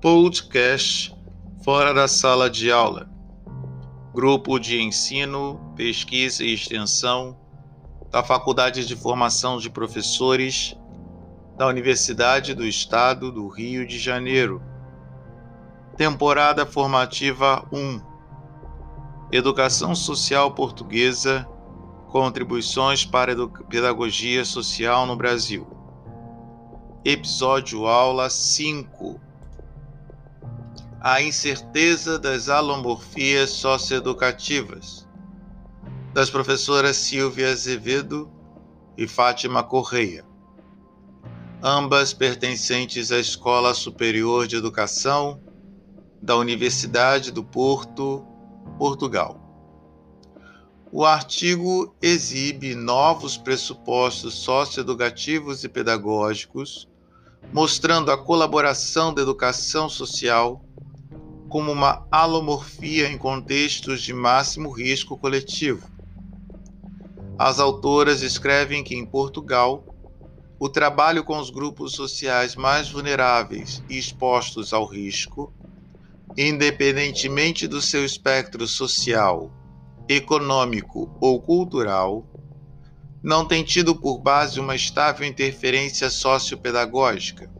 Podcast Fora da Sala de Aula. Grupo de Ensino, Pesquisa e Extensão da Faculdade de Formação de Professores da Universidade do Estado do Rio de Janeiro. Temporada Formativa 1 Educação Social Portuguesa Contribuições para a Pedagogia Social no Brasil. Episódio Aula 5 A incerteza das alomorfias socioeducativas, das professoras Silvia Azevedo e Fátima Correia, ambas pertencentes à Escola Superior de Educação da Universidade do Porto, Portugal. O artigo exibe novos pressupostos socioeducativos e pedagógicos, mostrando a colaboração da educação social como uma alomorfia em contextos de máximo risco coletivo. As autoras escrevem que em Portugal, o trabalho com os grupos sociais mais vulneráveis e expostos ao risco, independentemente do seu espectro social, econômico ou cultural, não tem tido por base uma estável interferência sociopedagógica,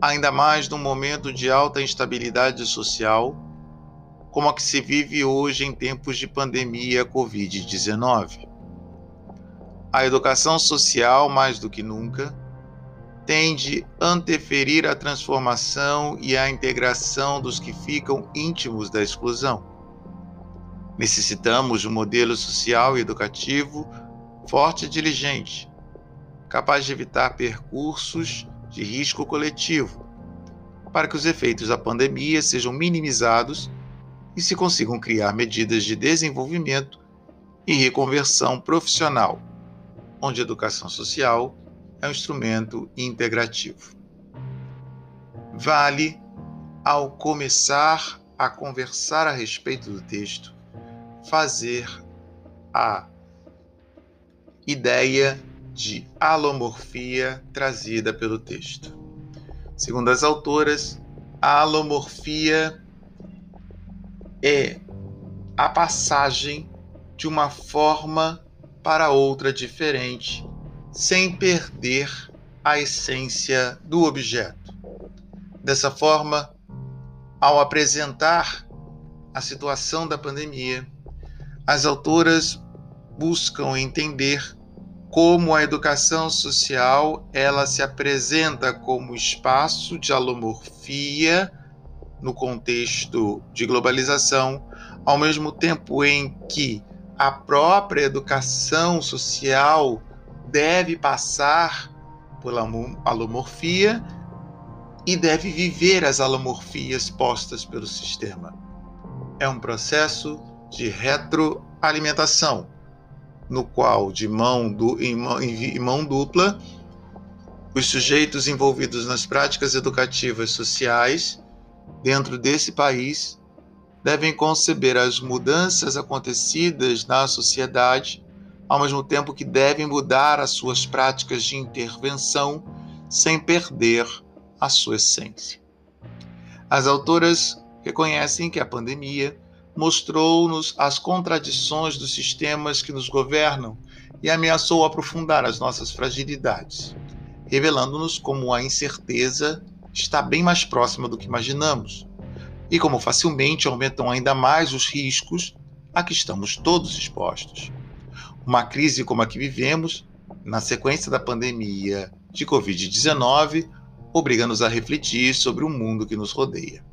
ainda mais num momento de alta instabilidade social, como a que se vive hoje em tempos de pandemia Covid-19. A educação social, mais do que nunca, tende a anteferir a transformação e a integração dos que ficam íntimos da exclusão Necessitamos de um modelo social e educativo forte e diligente, capaz de evitar percursos de risco coletivo, para que os efeitos da pandemia sejam minimizados e se consigam criar medidas de desenvolvimento e reconversão profissional, onde a educação social é um instrumento integrativo. Vale, ao começar a conversar a respeito do texto, fazer a ideia de alomorfia trazida pelo texto. Segundo as autoras, a alomorfia é a passagem de uma forma para outra diferente, sem perder a essência do objeto. Dessa forma, ao apresentar a situação da pandemia, as autoras buscam entender como a educação social ela se apresenta como espaço de alomorfia no contexto de globalização, ao mesmo tempo em que a própria educação social deve passar pela alomorfia e deve viver as alomorfias postas pelo sistema. É um processo de retroalimentação, no qual, de mão, em, mão, em mão dupla, os sujeitos envolvidos nas práticas educativas sociais dentro desse país devem conceber as mudanças acontecidas na sociedade, ao mesmo tempo que devem mudar as suas práticas de intervenção sem perder a sua essência. As autoras reconhecem que a pandemia mostrou-nos as contradições dos sistemas que nos governam e ameaçou aprofundar as nossas fragilidades, revelando-nos como a incerteza está bem mais próxima do que imaginamos e como facilmente aumentam ainda mais os riscos a que estamos todos expostos. Uma crise como a que vivemos, na sequência da pandemia de Covid-19, obriga-nos a refletir sobre o mundo que nos rodeia.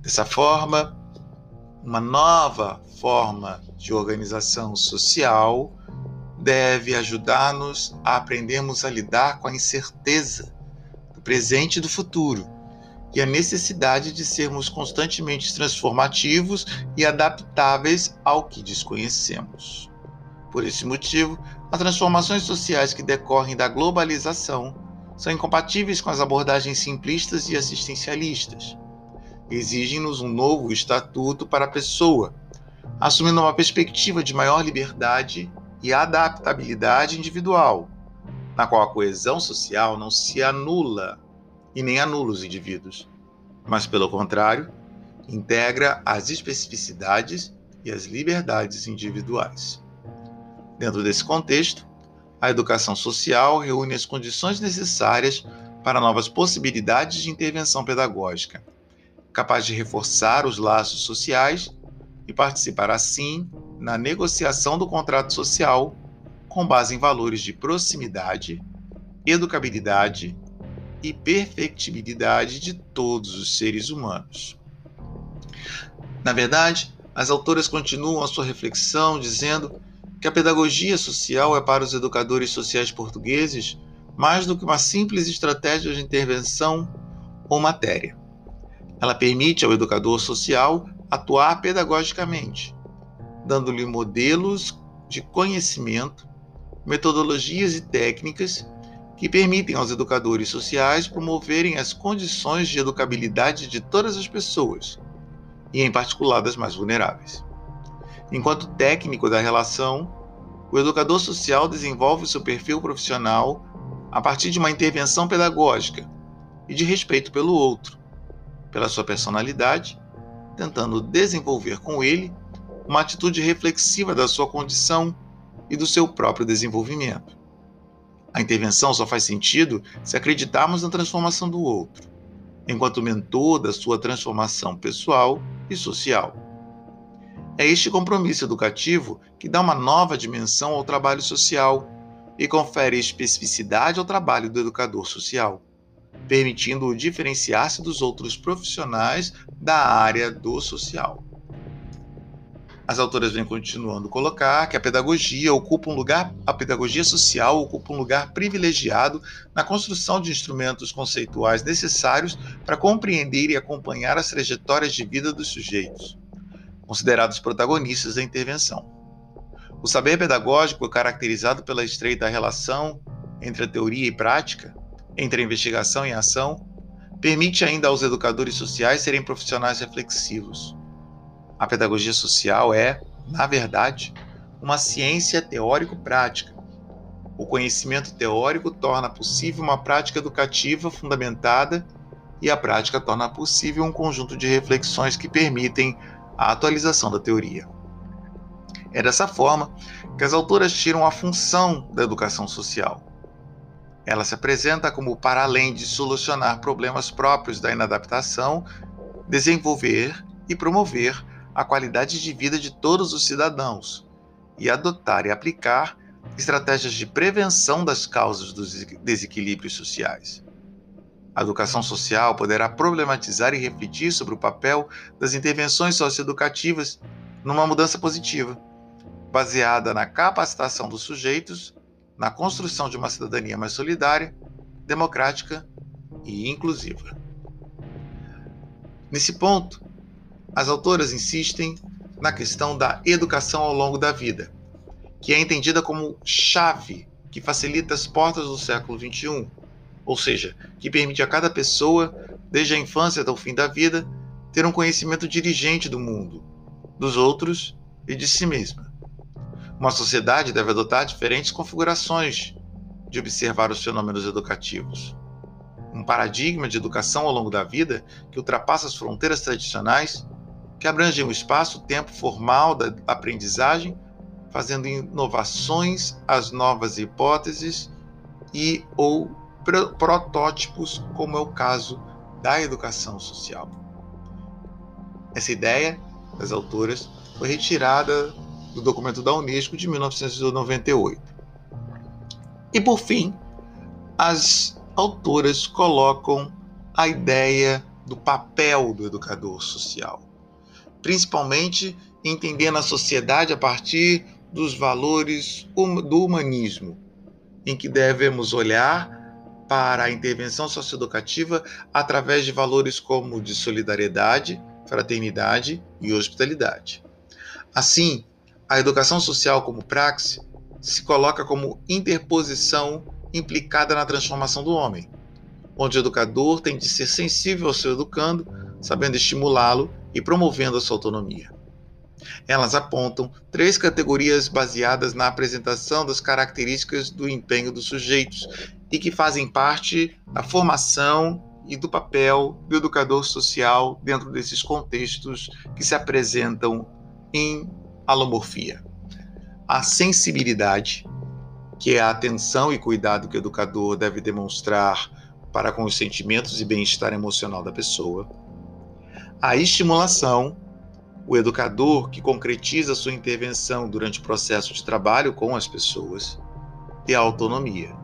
Dessa forma, uma nova forma de organização social deve ajudar-nos a aprendermos a lidar com a incerteza do presente e do futuro e a necessidade de sermos constantemente transformativos e adaptáveis ao que desconhecemos. Por esse motivo, as transformações sociais que decorrem da globalização são incompatíveis com as abordagens simplistas e assistencialistas exigem-nos um novo estatuto para a pessoa, assumindo uma perspectiva de maior liberdade e adaptabilidade individual, na qual a coesão social não se anula e nem anula os indivíduos, mas, pelo contrário, integra as especificidades e as liberdades individuais. Dentro desse contexto, a educação social reúne as condições necessárias para novas possibilidades de intervenção pedagógica, capaz de reforçar os laços sociais e participar, assim, na negociação do contrato social com base em valores de proximidade, educabilidade e perfectibilidade de todos os seres humanos. Na verdade, as autoras continuam a sua reflexão dizendo que a pedagogia social é para os educadores sociais portugueses mais do que uma simples estratégia de intervenção ou matéria. Ela permite ao educador social atuar pedagogicamente, dando-lhe modelos de conhecimento, metodologias e técnicas que permitem aos educadores sociais promoverem as condições de educabilidade de todas as pessoas, e em particular das mais vulneráveis. Enquanto técnico da relação, o educador social desenvolve seu perfil profissional a partir de uma intervenção pedagógica e de respeito pelo outro, pela sua personalidade, tentando desenvolver com ele uma atitude reflexiva da sua condição e do seu próprio desenvolvimento. A intervenção só faz sentido se acreditarmos na transformação do outro, enquanto mentor da sua transformação pessoal e social. É este compromisso educativo que dá uma nova dimensão ao trabalho social e confere especificidade ao trabalho do educador social, permitindo-o diferenciar-se dos outros profissionais da área do social. As autoras vêm continuando a colocar que a pedagogia ocupa um lugar, a pedagogia social ocupa um lugar privilegiado na construção de instrumentos conceituais necessários para compreender e acompanhar as trajetórias de vida dos sujeitos, considerados protagonistas da intervenção. O saber pedagógico é caracterizado pela estreita relação entre a teoria e prática, entre a investigação e a ação, permite ainda aos educadores sociais serem profissionais reflexivos. A pedagogia social é, na verdade, uma ciência teórico-prática. O conhecimento teórico torna possível uma prática educativa fundamentada e a prática torna possível um conjunto de reflexões que permitem a atualização da teoria. É dessa forma que as autoras tiram a função da educação social. Ela se apresenta como para além de solucionar problemas próprios da inadaptação, desenvolver e promover a qualidade de vida de todos os cidadãos e adotar e aplicar estratégias de prevenção das causas dos desequilíbrios sociais. A educação social poderá problematizar e refletir sobre o papel das intervenções socioeducativas numa mudança positiva baseada na capacitação dos sujeitos, na construção de uma cidadania mais solidária, democrática e inclusiva. Nesse ponto, as autoras insistem na questão da educação ao longo da vida, que é entendida como chave que facilita as portas do século XXI, ou seja, que permite a cada pessoa, desde a infância até o fim da vida, ter um conhecimento dirigente do mundo, dos outros e de si mesma. Uma sociedade deve adotar diferentes configurações de observar os fenômenos educativos. Um paradigma de educação ao longo da vida que ultrapassa as fronteiras tradicionais, que abrange o espaço-tempo formal da aprendizagem, fazendo inovações às novas hipóteses e ou protótipos, como é o caso da educação social. Essa ideia das autoras foi retirada do documento da Unesco de 1998. E por fim, as autoras colocam a ideia do papel do educador social, principalmente entendendo a sociedade a partir dos valores do humanismo, em que devemos olhar para a intervenção socioeducativa através de valores como de solidariedade, fraternidade e hospitalidade. Assim, a educação social como praxe se coloca como interposição implicada na transformação do homem, onde o educador tem de ser sensível ao seu educando, sabendo estimulá-lo e promovendo a sua autonomia. Elas apontam três categorias baseadas na apresentação das características do empenho dos sujeitos e que fazem parte da formação e do papel do educador social dentro desses contextos que se apresentam em alomorfia. A sensibilidade, que é a atenção e cuidado que o educador deve demonstrar para com os sentimentos e bem-estar emocional da pessoa. A estimulação, o educador que concretiza sua intervenção durante o processo de trabalho com as pessoas. E a autonomia,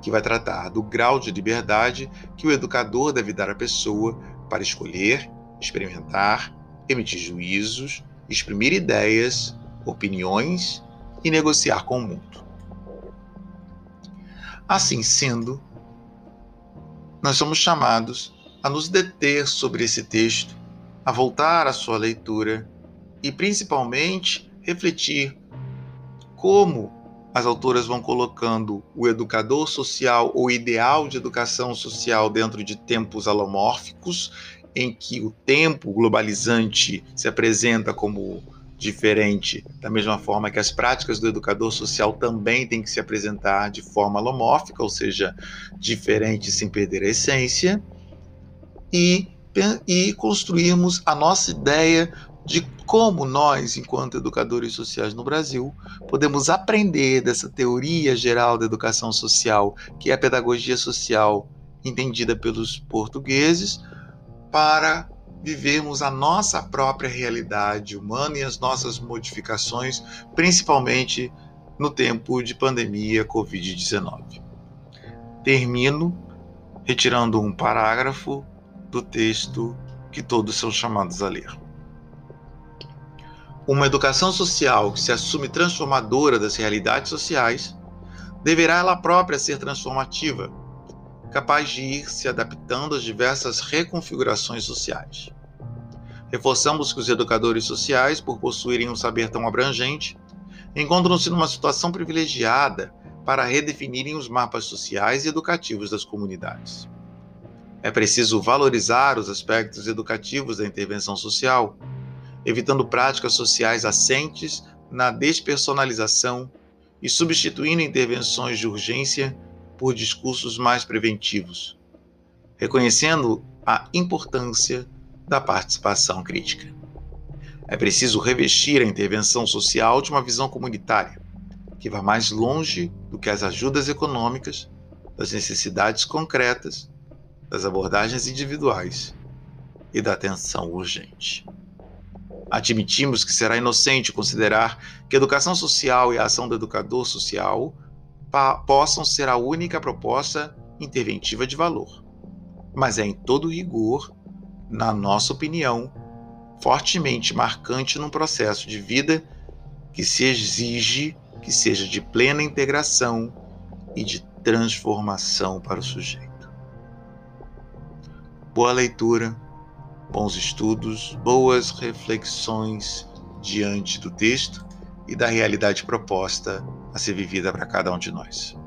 que vai tratar do grau de liberdade que o educador deve dar à pessoa para escolher, experimentar, emitir juízos, exprimir ideias, opiniões e negociar com o mundo. Assim sendo, nós somos chamados a nos deter sobre esse texto, a voltar à sua leitura e, principalmente, refletir como as autoras vão colocando o educador social ou ideal de educação social dentro de tempos alomórficos, em que o tempo globalizante se apresenta como diferente, da mesma forma que as práticas do educador social também têm que se apresentar de forma alomórfica, ou seja, diferente sem perder a essência, e, e construirmos a nossa ideia de como nós, enquanto educadores sociais no Brasil, podemos aprender dessa teoria geral da educação social, que é a pedagogia social entendida pelos portugueses, para vivermos a nossa própria realidade humana e as nossas modificações, principalmente no tempo de pandemia Covid-19. Termino retirando um parágrafo do texto que todos são chamados a ler. Uma educação social que se assume transformadora das realidades sociais deverá ela própria ser transformativa capaz de ir se adaptando às diversas reconfigurações sociais. Reforçamos que os educadores sociais, por possuírem um saber tão abrangente, encontram-se numa situação privilegiada para redefinirem os mapas sociais e educativos das comunidades. É preciso valorizar os aspectos educativos da intervenção social, evitando práticas sociais assentes na despersonalização e substituindo intervenções de urgência por discursos mais preventivos, reconhecendo a importância da participação crítica. É preciso revestir a intervenção social de uma visão comunitária, que vá mais longe do que as ajudas econômicas, das necessidades concretas, das abordagens individuais e da atenção urgente. Admitimos que será inocente considerar que a educação social e a ação do educador social possam ser a única proposta interventiva de valor. Mas é em todo rigor, na nossa opinião, fortemente marcante num processo de vida que se exige que seja de plena integração e de transformação para o sujeito. Boa leitura, bons estudos, boas reflexões diante do texto e da realidade proposta a ser vivida para cada um de nós.